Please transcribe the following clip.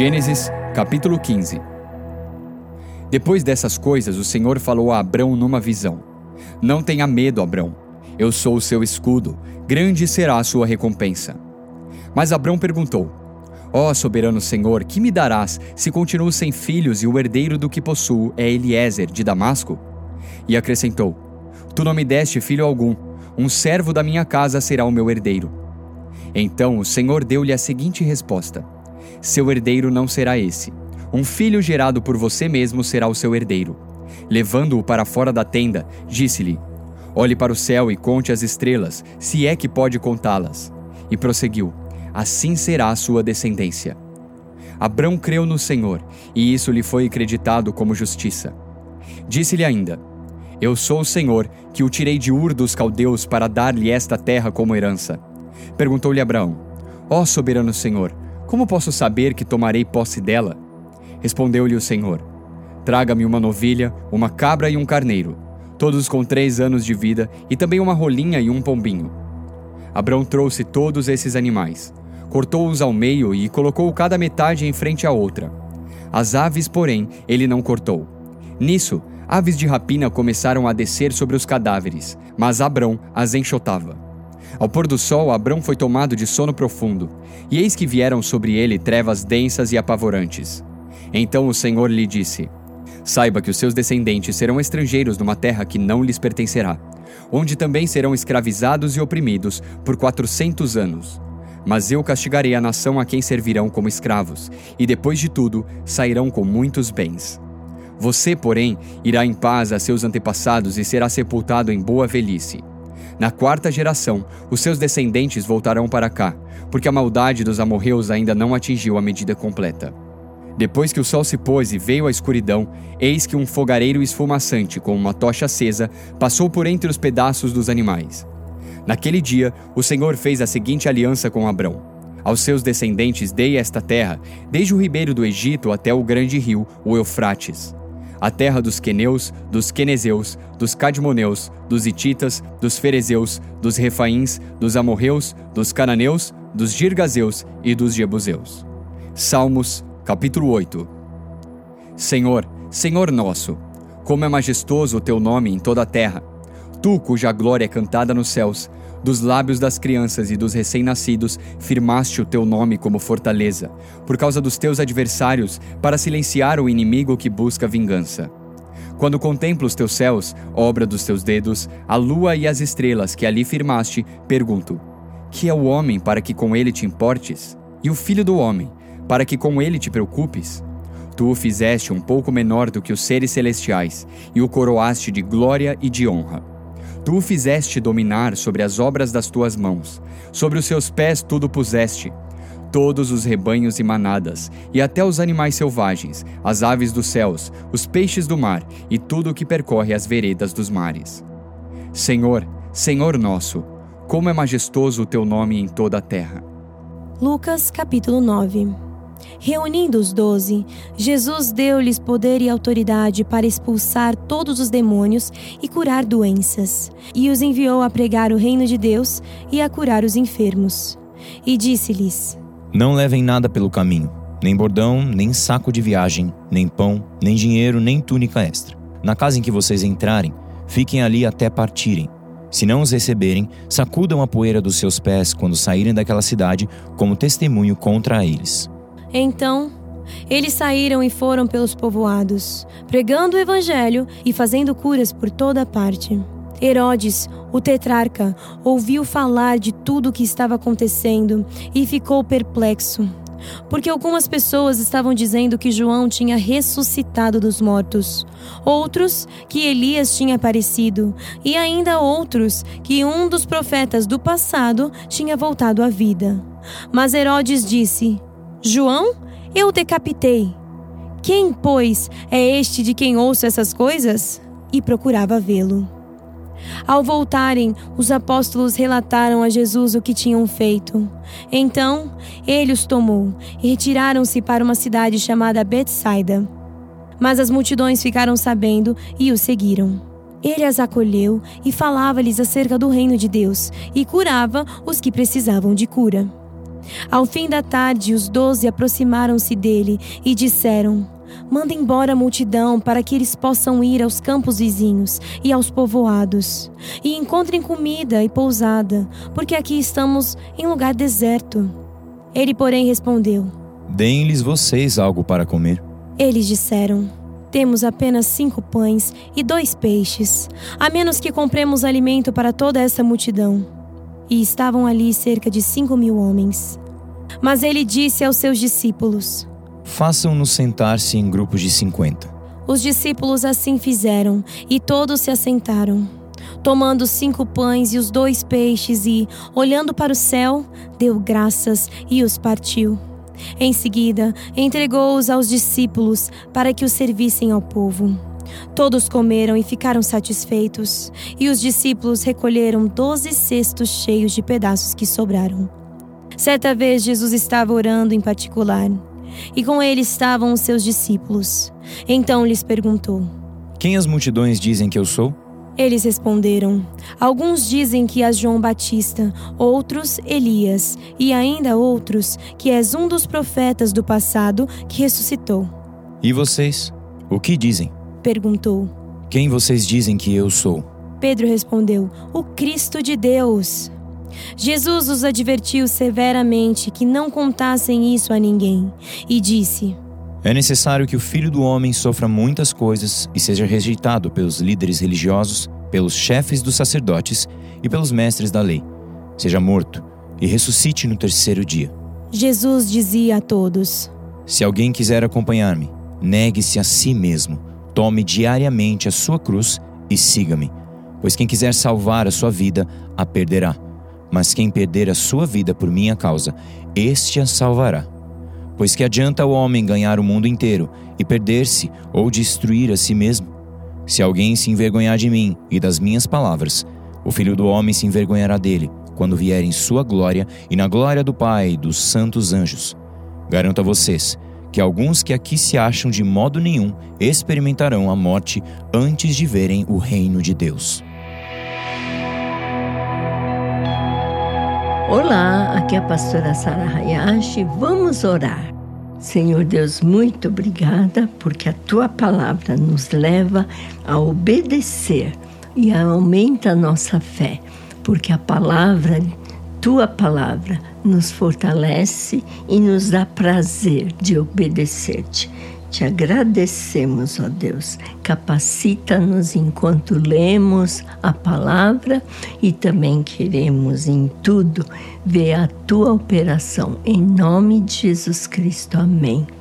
Gênesis, capítulo 15. Depois dessas coisas, o Senhor falou a Abrão numa visão: Não tenha medo, Abrão. Eu sou o seu escudo, grande será a sua recompensa. Mas Abrão perguntou: Ó oh, soberano Senhor, que me darás se continuo sem filhos e o herdeiro do que possuo é Eliezer de Damasco? E acrescentou: Tu não me deste filho algum, um servo da minha casa será o meu herdeiro. Então o Senhor deu-lhe a seguinte resposta: Seu herdeiro não será esse. Um filho gerado por você mesmo será o seu herdeiro. Levando-o para fora da tenda, disse-lhe: Olhe para o céu e conte as estrelas, se é que pode contá-las. E prosseguiu: Assim será a sua descendência. Abrão creu no Senhor, e isso lhe foi acreditado como justiça. Disse-lhe ainda: Eu sou o Senhor, que o tirei de Ur dos caldeus para dar-lhe esta terra como herança. Perguntou-lhe Abraão: Ó soberano Senhor, como posso saber que tomarei posse dela? Respondeu-lhe o Senhor: Traga-me uma novilha, uma cabra e um carneiro, todos com três anos de vida, e também uma rolinha e um pombinho. Abraão trouxe todos esses animais, cortou-os ao meio e colocou cada metade em frente à outra. As aves, porém, ele não cortou. Nisso, aves de rapina começaram a descer sobre os cadáveres, mas Abrão as enxotava. Ao pôr do sol, Abrão foi tomado de sono profundo, e eis que vieram sobre ele trevas densas e apavorantes. Então o Senhor lhe disse: Saiba que os seus descendentes serão estrangeiros numa terra que não lhes pertencerá, onde também serão escravizados e oprimidos por quatrocentos anos. Mas eu castigarei a nação a quem servirão como escravos, e depois de tudo sairão com muitos bens. Você, porém, irá em paz a seus antepassados e será sepultado em boa velhice. Na quarta geração, os seus descendentes voltarão para cá, porque a maldade dos amorreus ainda não atingiu a medida completa. Depois que o sol se pôs e veio a escuridão, eis que um fogareiro esfumaçante com uma tocha acesa passou por entre os pedaços dos animais. Naquele dia, o Senhor fez a seguinte aliança com Abrão: Aos seus descendentes dei esta terra, desde o ribeiro do Egito até o grande rio, o Eufrates a terra dos queneus, dos quenezeus, dos cadmoneus, dos ititas, dos ferezeus, dos refaíns, dos amorreus, dos cananeus, dos girgazeus e dos jebuseus. Salmos, capítulo 8 Senhor, Senhor nosso, como é majestoso o teu nome em toda a terra. Tu, cuja glória é cantada nos céus, dos lábios das crianças e dos recém-nascidos, firmaste o teu nome como fortaleza, por causa dos teus adversários, para silenciar o inimigo que busca vingança. Quando contemplo os teus céus, obra dos teus dedos, a lua e as estrelas que ali firmaste, pergunto: Que é o homem para que com ele te importes? E o filho do homem, para que com ele te preocupes? Tu o fizeste um pouco menor do que os seres celestiais, e o coroaste de glória e de honra. Tu o fizeste dominar sobre as obras das tuas mãos, sobre os seus pés tudo puseste. Todos os rebanhos e manadas, e até os animais selvagens, as aves dos céus, os peixes do mar e tudo o que percorre as veredas dos mares. Senhor, Senhor nosso, como é majestoso o teu nome em toda a terra. Lucas capítulo 9 Reunindo os doze, Jesus deu-lhes poder e autoridade para expulsar todos os demônios e curar doenças, e os enviou a pregar o reino de Deus e a curar os enfermos. E disse-lhes: Não levem nada pelo caminho, nem bordão, nem saco de viagem, nem pão, nem dinheiro, nem túnica extra. Na casa em que vocês entrarem, fiquem ali até partirem. Se não os receberem, sacudam a poeira dos seus pés quando saírem daquela cidade como testemunho contra eles. Então, eles saíram e foram pelos povoados, pregando o evangelho e fazendo curas por toda parte. Herodes, o tetrarca, ouviu falar de tudo o que estava acontecendo e ficou perplexo, porque algumas pessoas estavam dizendo que João tinha ressuscitado dos mortos, outros que Elias tinha aparecido, e ainda outros que um dos profetas do passado tinha voltado à vida. Mas Herodes disse: João, eu decapitei. Quem, pois, é este de quem ouço essas coisas? E procurava vê-lo. Ao voltarem, os apóstolos relataram a Jesus o que tinham feito. Então, ele os tomou e retiraram-se para uma cidade chamada Betsaida. Mas as multidões ficaram sabendo e o seguiram. Ele as acolheu e falava-lhes acerca do reino de Deus e curava os que precisavam de cura. Ao fim da tarde, os doze aproximaram-se dele e disseram: Manda embora a multidão para que eles possam ir aos campos vizinhos e aos povoados, e encontrem comida e pousada, porque aqui estamos em lugar deserto. Ele, porém, respondeu: Deem-lhes vocês algo para comer. Eles disseram: Temos apenas cinco pães e dois peixes, a menos que compremos alimento para toda essa multidão. E estavam ali cerca de cinco mil homens. Mas ele disse aos seus discípulos: Façam-nos sentar-se em grupos de cinquenta. Os discípulos assim fizeram, e todos se assentaram. Tomando cinco pães e os dois peixes, e, olhando para o céu, deu graças e os partiu. Em seguida, entregou-os aos discípulos para que os servissem ao povo. Todos comeram e ficaram satisfeitos, e os discípulos recolheram doze cestos cheios de pedaços que sobraram. Certa vez Jesus estava orando em particular e com ele estavam os seus discípulos. Então lhes perguntou: Quem as multidões dizem que eu sou? Eles responderam: Alguns dizem que és João Batista, outros Elias, e ainda outros que és um dos profetas do passado que ressuscitou. E vocês? O que dizem? Perguntou. Quem vocês dizem que eu sou? Pedro respondeu: O Cristo de Deus. Jesus os advertiu severamente que não contassem isso a ninguém e disse: É necessário que o filho do homem sofra muitas coisas e seja rejeitado pelos líderes religiosos, pelos chefes dos sacerdotes e pelos mestres da lei. Seja morto e ressuscite no terceiro dia. Jesus dizia a todos: Se alguém quiser acompanhar-me, negue-se a si mesmo, tome diariamente a sua cruz e siga-me. Pois quem quiser salvar a sua vida, a perderá mas quem perder a sua vida por minha causa, este a salvará. Pois que adianta o homem ganhar o mundo inteiro e perder-se ou destruir a si mesmo? Se alguém se envergonhar de mim e das minhas palavras, o filho do homem se envergonhará dele, quando vier em sua glória e na glória do Pai e dos santos anjos. Garanto a vocês que alguns que aqui se acham de modo nenhum experimentarão a morte antes de verem o reino de Deus. Olá, aqui é a pastora Sara Hayashi. Vamos orar. Senhor Deus, muito obrigada porque a tua palavra nos leva a obedecer e aumenta a nossa fé, porque a palavra, tua palavra, nos fortalece e nos dá prazer de obedecer-te. Te agradecemos, ó Deus. Capacita-nos enquanto lemos a palavra e também queremos em tudo ver a tua operação. Em nome de Jesus Cristo. Amém.